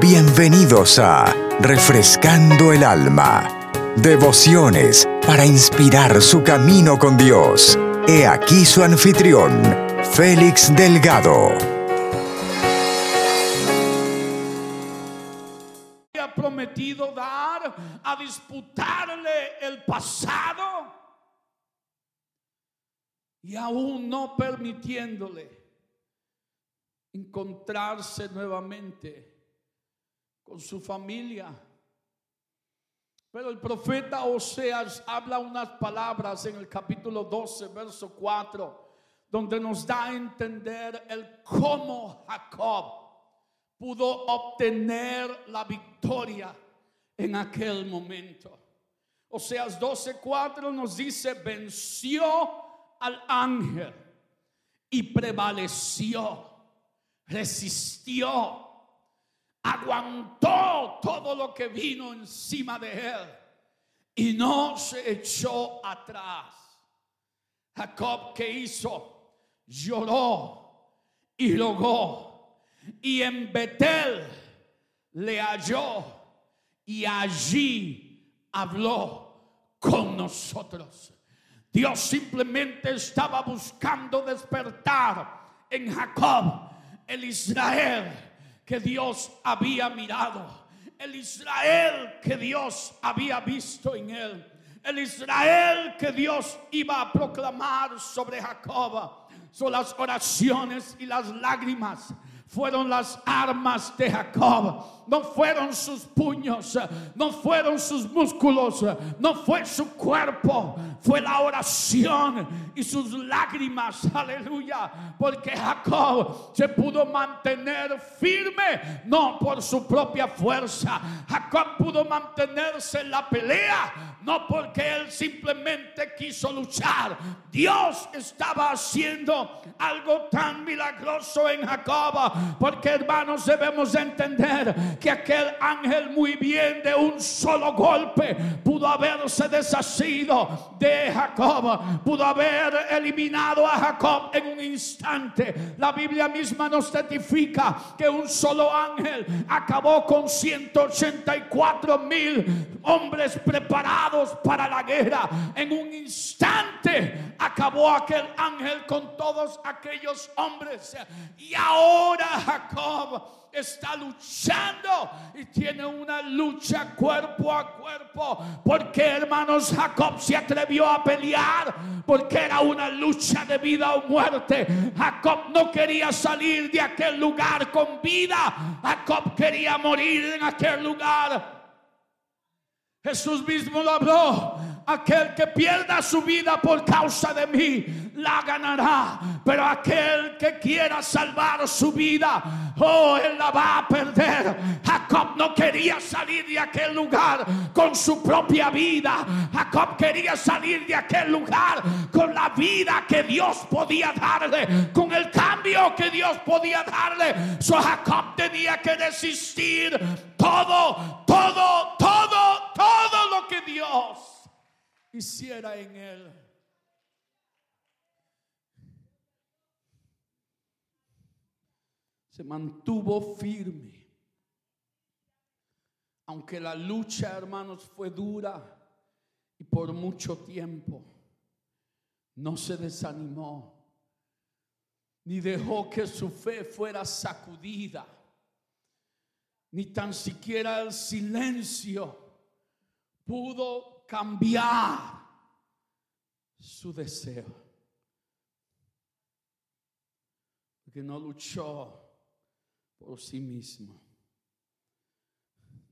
Bienvenidos a Refrescando el Alma. Devociones para inspirar su camino con Dios. He aquí su anfitrión, Félix Delgado. Ha prometido dar a disputarle el pasado y aún no permitiéndole encontrarse nuevamente con su familia. Pero el profeta Oseas habla unas palabras en el capítulo 12, verso 4, donde nos da a entender el cómo Jacob pudo obtener la victoria en aquel momento. Oseas 4 nos dice, venció al ángel y prevaleció, resistió. Aguantó todo lo que vino encima de él. Y no se echó atrás. Jacob que hizo, lloró y rogó. Y en Betel le halló. Y allí habló con nosotros. Dios simplemente estaba buscando despertar en Jacob el Israel que Dios había mirado, el Israel que Dios había visto en él, el Israel que Dios iba a proclamar sobre Jacob. Son las oraciones y las lágrimas fueron las armas de Jacob. No fueron sus puños, no fueron sus músculos, no fue su cuerpo, fue la oración y sus lágrimas. Aleluya. Porque Jacob se pudo mantener firme, no por su propia fuerza. Jacob pudo mantenerse en la pelea, no porque él simplemente quiso luchar. Dios estaba haciendo algo tan milagroso en Jacob porque hermanos debemos entender que aquel ángel muy bien de un solo golpe pudo haberse deshacido de Jacob, pudo haber eliminado a Jacob en un instante. La Biblia misma nos certifica que un solo ángel acabó con 184 mil hombres preparados para la guerra. En un instante acabó aquel ángel con todos aquellos hombres. Y ahora Jacob está luchando y tiene una lucha cuerpo a cuerpo. Porque hermanos, Jacob se atrevió a pelear porque era una lucha de vida o muerte. Jacob no quería salir de aquel lugar con vida. Jacob quería morir en aquel lugar. Jesús mismo lo habló aquel que pierda su vida por causa de mí, la ganará. Pero aquel que quiera salvar su vida, oh, él la va a perder. Jacob no quería salir de aquel lugar con su propia vida. Jacob quería salir de aquel lugar con la vida que Dios podía darle, con el cambio que Dios podía darle. So Jacob tenía que desistir todo, todo, todo, todo lo que Dios hiciera en él. Se mantuvo firme. Aunque la lucha, hermanos, fue dura y por mucho tiempo, no se desanimó, ni dejó que su fe fuera sacudida, ni tan siquiera el silencio pudo cambiar su deseo. Porque no luchó por sí mismo,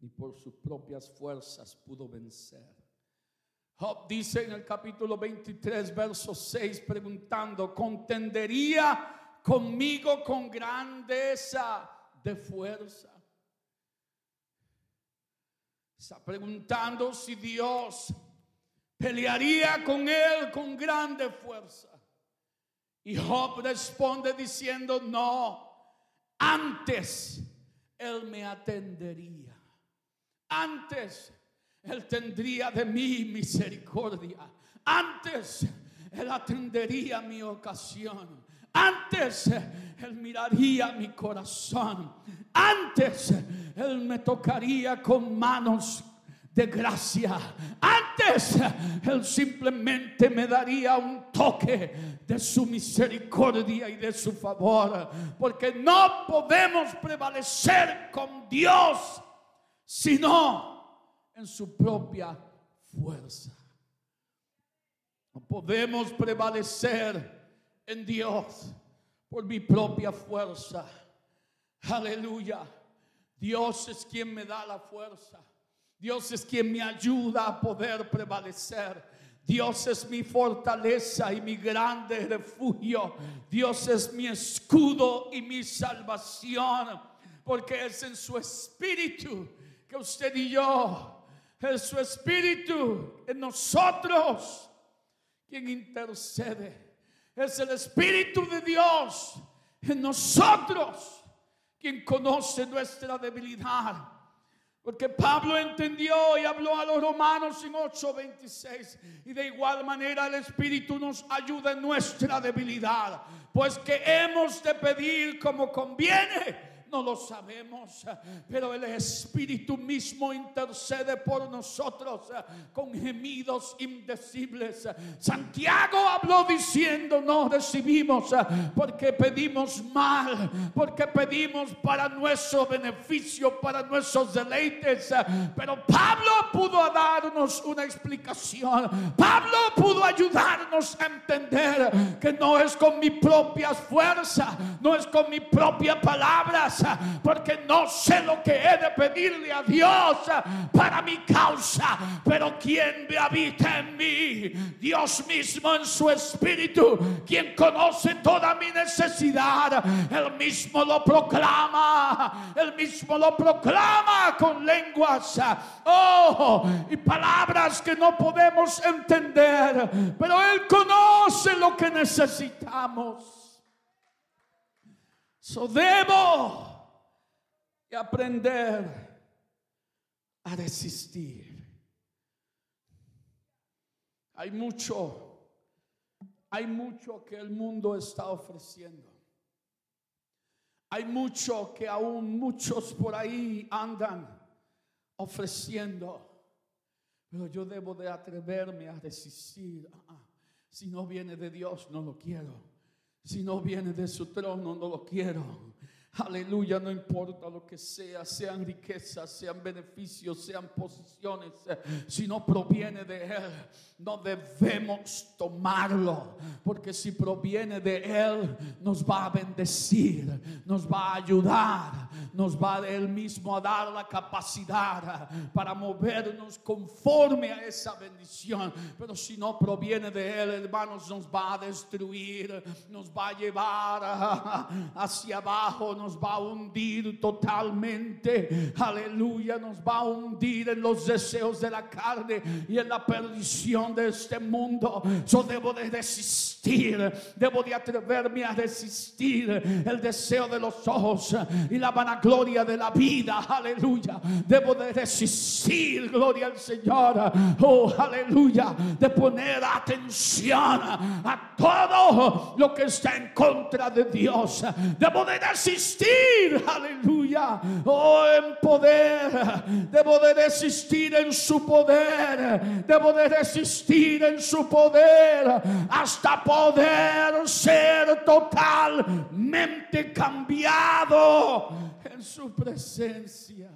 ni por sus propias fuerzas pudo vencer. Job dice en el capítulo 23, verso 6, preguntando, ¿contendería conmigo con grandeza de fuerza? Está preguntando si Dios pelearía con él con grande fuerza. Y Job responde diciendo, no, antes él me atendería. Antes él tendría de mí misericordia. Antes él atendería mi ocasión. Antes Él miraría mi corazón. Antes Él me tocaría con manos de gracia. Antes Él simplemente me daría un toque de su misericordia y de su favor. Porque no podemos prevalecer con Dios sino en su propia fuerza. No podemos prevalecer en Dios por mi propia fuerza. Aleluya. Dios es quien me da la fuerza. Dios es quien me ayuda a poder prevalecer. Dios es mi fortaleza y mi grande refugio. Dios es mi escudo y mi salvación. Porque es en su espíritu que usted y yo, es su espíritu en nosotros quien intercede. Es el espíritu de Dios en nosotros quien conoce nuestra debilidad porque Pablo entendió y habló a los romanos en 8:26. Y de igual manera el Espíritu nos ayuda en nuestra debilidad. Pues que hemos de pedir como conviene no lo sabemos, pero el Espíritu mismo intercede por nosotros con gemidos indecibles. Santiago habló diciendo, no recibimos porque pedimos mal, porque pedimos para nuestro beneficio, para nuestros deleites. Pero Pablo pudo darnos una explicación. Pablo pudo ayudarnos a entender que no es con mi propia fuerza, no es con mi propia palabras, porque no sé lo que he de pedirle a Dios para mi causa, pero quien habita en mí, Dios mismo en su espíritu, quien conoce toda mi necesidad, él mismo lo proclama, él mismo lo proclama con lenguas, oh, y palabras que no podemos entender, pero él conoce lo que necesitamos. So debo aprender a resistir. Hay mucho, hay mucho que el mundo está ofreciendo. Hay mucho que aún muchos por ahí andan ofreciendo. Pero yo debo de atreverme a resistir. Ah, ah. si no viene de Dios, no lo quiero. Si no viene de su trono, no lo quiero. Aleluya, no importa lo que sea, sean riquezas, sean beneficios, sean posiciones, si no proviene de Él, no debemos tomarlo, porque si proviene de Él, nos va a bendecir, nos va a ayudar, nos va Él mismo a dar la capacidad para movernos conforme a esa bendición. Pero si no proviene de Él, hermanos, nos va a destruir, nos va a llevar hacia abajo nos va a hundir totalmente. Aleluya, nos va a hundir en los deseos de la carne y en la perdición de este mundo. Yo debo de resistir, debo de atreverme a resistir el deseo de los ojos y la vanagloria de la vida. Aleluya, debo de resistir, gloria al Señor. Oh, aleluya, de poner atención a todo lo que está en contra de Dios. Debo de resistir aleluya, oh en poder, debo de resistir en su poder, debo de resistir en su poder hasta poder ser totalmente cambiado en su presencia.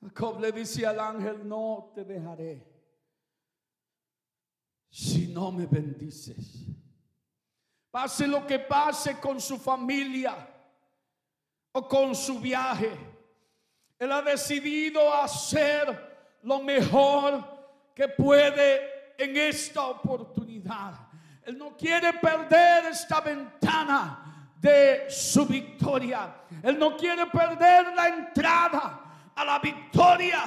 Jacob le dice al ángel, no te dejaré si no me bendices. Pase lo que pase con su familia o con su viaje. Él ha decidido hacer lo mejor que puede en esta oportunidad. Él no quiere perder esta ventana de su victoria. Él no quiere perder la entrada a la victoria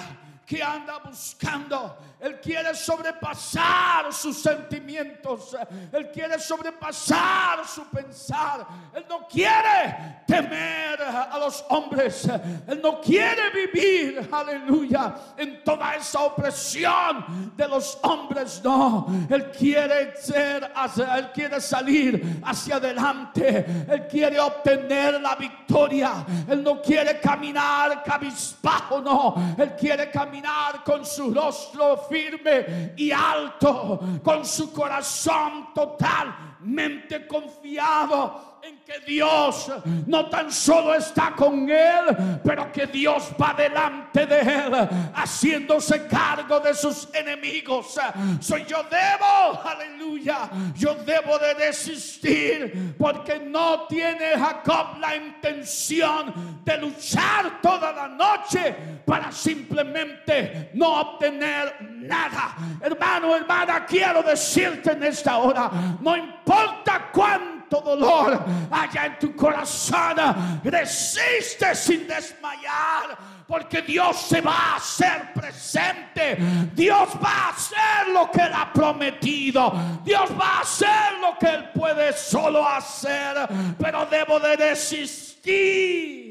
que anda buscando. Él quiere sobrepasar sus sentimientos. Él quiere sobrepasar su pensar. Él no quiere temer a los hombres. Él no quiere vivir, aleluya, en toda esa opresión de los hombres. No, Él quiere ser, Él quiere salir hacia adelante. Él quiere obtener la victoria. Él no quiere caminar cabizbajo, no. Él quiere caminar con su rostro firme y alto, con su corazón totalmente confiado en que Dios no tan solo está con él, pero que Dios va delante de él, haciéndose cargo de sus enemigos. Soy yo debo, aleluya, yo debo de desistir porque no tiene Jacob la intención de luchar toda la noche para simplemente no obtener nada. Hermano, hermana, quiero decirte en esta hora, no importa cuánto dolor allá en tu corazón. Resiste sin desmayar, porque Dios se va a hacer presente. Dios va a hacer lo que Él ha prometido. Dios va a hacer lo que Él puede solo hacer, pero debo de resistir.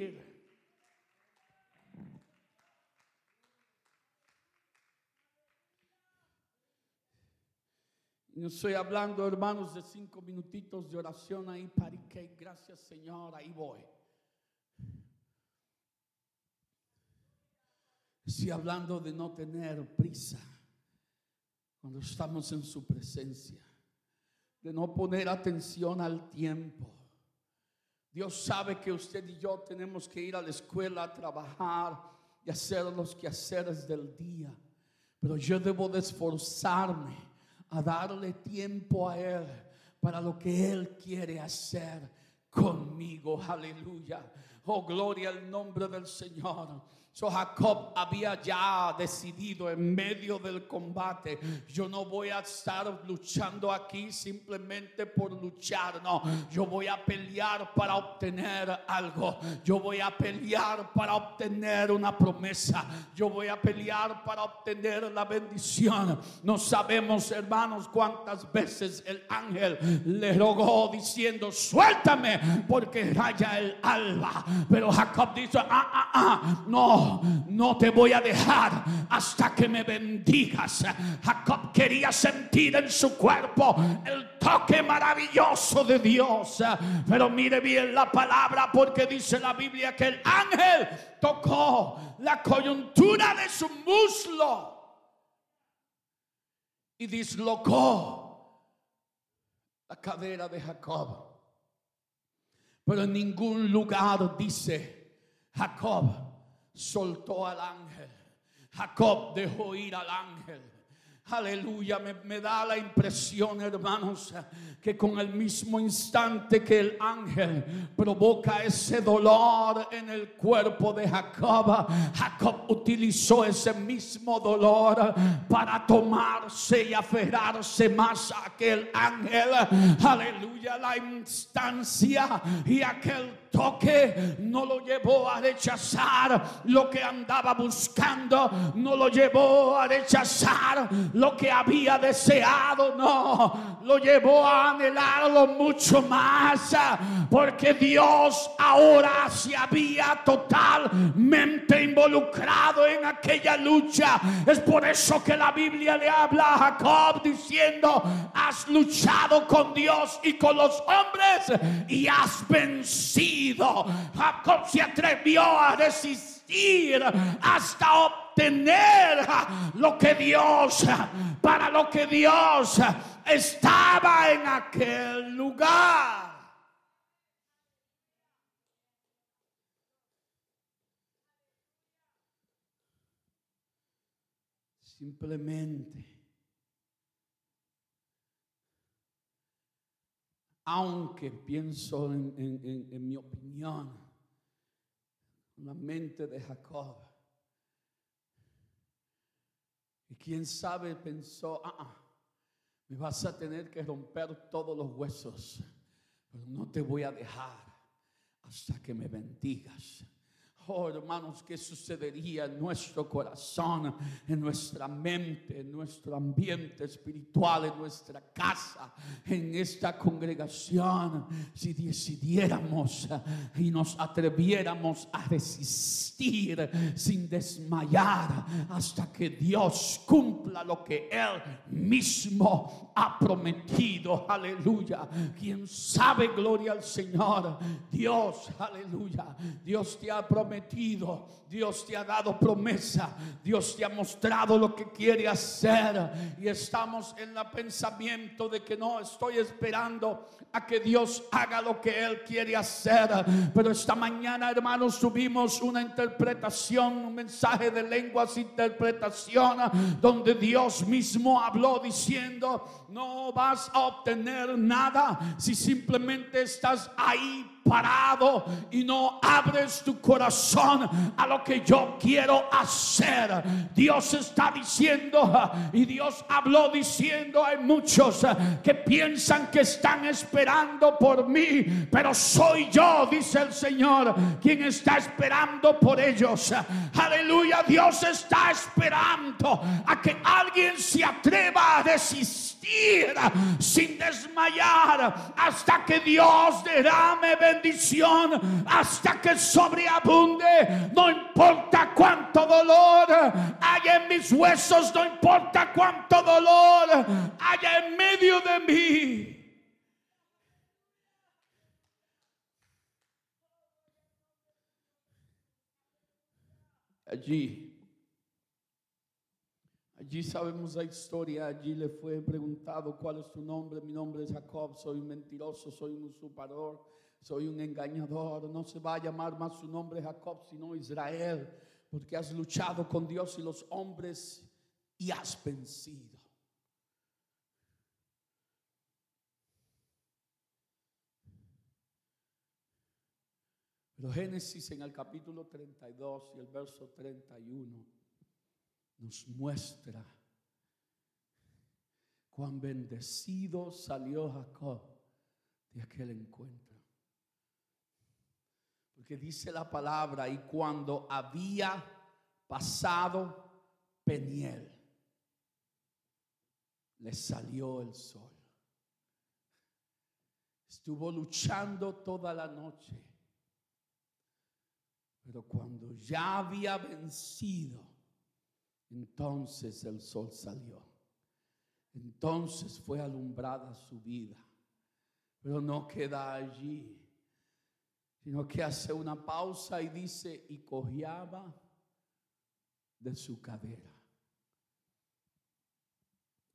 No estoy hablando, hermanos, de cinco minutitos de oración ahí para que gracias Señor, ahí voy. Estoy hablando de no tener prisa cuando estamos en su presencia, de no poner atención al tiempo. Dios sabe que usted y yo tenemos que ir a la escuela a trabajar y hacer los quehaceres del día, pero yo debo de esforzarme a darle tiempo a Él para lo que Él quiere hacer conmigo. Aleluya. Oh, gloria al nombre del Señor. So Jacob había ya decidido en medio del combate, yo no voy a estar luchando aquí simplemente por luchar, no, yo voy a pelear para obtener algo, yo voy a pelear para obtener una promesa, yo voy a pelear para obtener la bendición. No sabemos, hermanos, cuántas veces el ángel le rogó diciendo, suéltame porque raya el alba, pero Jacob dice, ah, ah, ah, no no, te voy a dejar hasta que me bendigas. Jacob quería sentir en su cuerpo el toque maravilloso de Dios. Pero mire bien la palabra porque dice la Biblia que el ángel tocó la coyuntura de su muslo y dislocó la cadera de Jacob. Pero en ningún lugar dice Jacob soltó al ángel. Jacob dejó ir al ángel. Aleluya, me, da la impresión, hermanos, que con el mismo instante que el ángel provoca ese dolor en el cuerpo de Jacob, Jacob utilizó ese mismo dolor para tomarse y aferrarse más a aquel ángel. Aleluya, la instancia y aquel toque no lo llevó a rechazar lo que andaba buscando, no lo llevó a rechazar lo que había deseado, no, lo llevó a anhelarlo mucho más, porque Dios ahora se había totalmente involucrado en aquella lucha. Es por eso que la Biblia le habla a Jacob diciendo, has luchado con Dios y con los hombres y has vencido Jacob se atrevió a resistir hasta obtener lo que Dios, para lo que Dios estaba en aquel lugar. Simplemente aunque pienso en, mi opinión, la mente de Jacob. Y quién sabe pensó, ah, ah, me vas a tener que romper todos los huesos, pero no te voy a dejar hasta que me bendigas. Hermanos, ¿qué sucedería en nuestro corazón, en nuestra mente, en nuestro ambiente espiritual, en nuestra casa, en esta congregación, si decidiéramos y nos atreviéramos a resistir sin desmayar hasta que Dios cumpla lo que Él mismo ha prometido? Aleluya. ¿Quién sabe, gloria al Señor? Dios, aleluya. Dios te ha prometido, Dios te ha dado promesa, Dios te ha mostrado lo que quiere hacer. Y estamos en el pensamiento de que no estoy esperando a que Dios haga lo que Él quiere hacer. Pero esta mañana, hermanos, tuvimos una interpretación, un mensaje de lenguas, interpretación, donde Dios mismo habló diciendo, no vas a obtener nada si simplemente estás ahí parado y no abres tu corazón a lo que yo quiero hacer. Dios está diciendo y Dios habló diciendo hay muchos que piensan que están esperando por mí, pero soy yo, dice el Señor, quien está esperando por ellos. Aleluya, Dios está esperando a que alguien se atreva a desistir sin desmayar hasta que Dios derrame bendición hasta que sobreabunde. No importa cuánto dolor haya en mis huesos, no importa cuánto dolor haya en medio de mí. Allí Allí sabemos la historia, allí le fue preguntado cuál es tu nombre, mi nombre es Jacob, soy un mentiroso, soy un usurpador, soy un engañador, no se va a llamar más su nombre Jacob, sino Israel, porque has luchado con Dios y los hombres y has vencido. Pero Génesis en el capítulo 32 y el verso 31 nos muestra cuán bendecido salió Jacob de aquel encuentro. Porque dice la palabra, y cuando había pasado Peniel, le salió el sol. Estuvo luchando toda la noche. Pero cuando ya había vencido, entonces el sol salió. Entonces fue alumbrada su vida. Pero no queda allí, sino que hace una pausa y dice, y cojeaba de su cadera.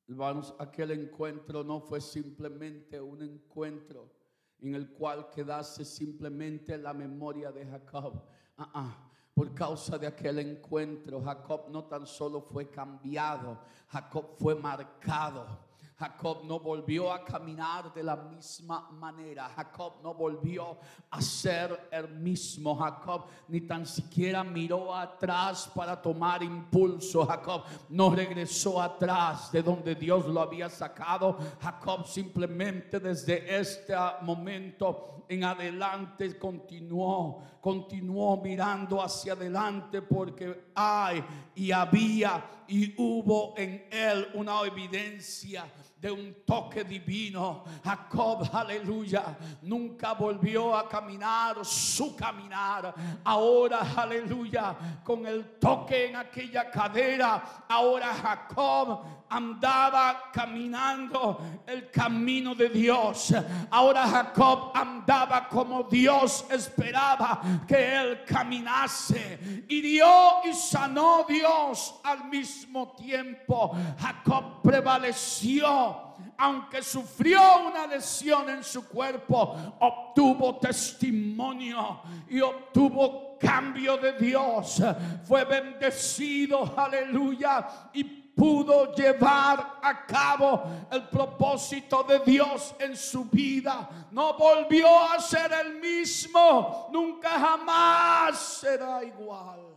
Hermanos, aquel encuentro no fue simplemente un encuentro en el cual quedase simplemente la memoria de Jacob. Ah, ah. Por causa de aquel encuentro, Jacob no tan solo fue cambiado, Jacob fue marcado. Jacob no volvió a caminar de la misma manera. Jacob no volvió a ser el mismo. Jacob ni tan siquiera miró atrás para tomar impulso. Jacob no regresó atrás de donde Dios lo había sacado. Jacob simplemente desde este momento en adelante continuó, continuó mirando hacia adelante porque hay y había y hubo en él una evidencia de un toque divino. Jacob, aleluya, nunca volvió a caminar su caminar. Ahora, aleluya, con el toque en aquella cadera, ahora Jacob andaba caminando el camino de Dios. Ahora Jacob andaba como Dios esperaba que él caminase. Dio y sanó Dios al mismo tiempo. Jacob prevaleció aunque sufrió una lesión en su cuerpo, obtuvo testimonio y obtuvo cambio de Dios. Fue bendecido, aleluya, y pudo llevar a cabo el propósito de Dios en su vida. No volvió a ser el mismo, nunca jamás será igual.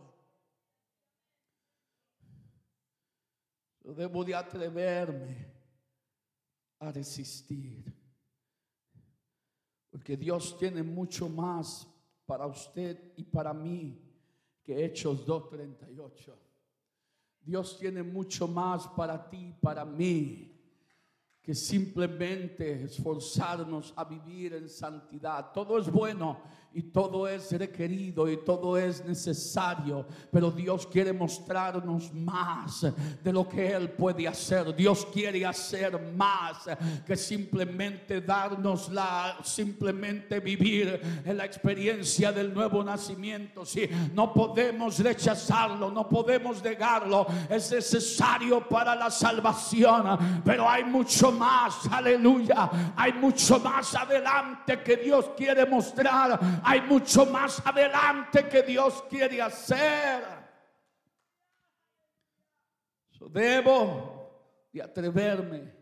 Yo debo de atreverme a resistir. Porque Dios tiene mucho más para usted y para mí que Hechos 2.38. Dios tiene mucho más para ti, para mí que simplemente esforzarnos a vivir en santidad. Todo es bueno y todo es requerido y todo es necesario, pero Dios quiere mostrarnos más de lo que Él puede hacer. Dios quiere hacer más que simplemente darnos la, simplemente vivir en la experiencia del nuevo nacimiento. Si no podemos rechazarlo, no podemos negarlo, es necesario para la salvación, pero hay mucho más, aleluya, hay mucho más adelante que Dios quiere mostrar hay mucho más adelante que Dios quiere hacer. debo de atreverme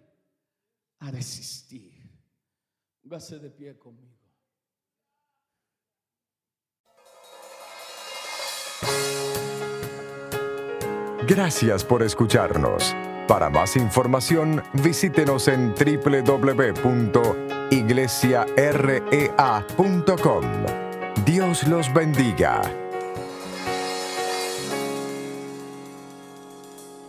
a resistir. Póngase de pie conmigo. Gracias por escucharnos. Para más información, visítenos en www.iglesiarea.com. Dios los bendiga.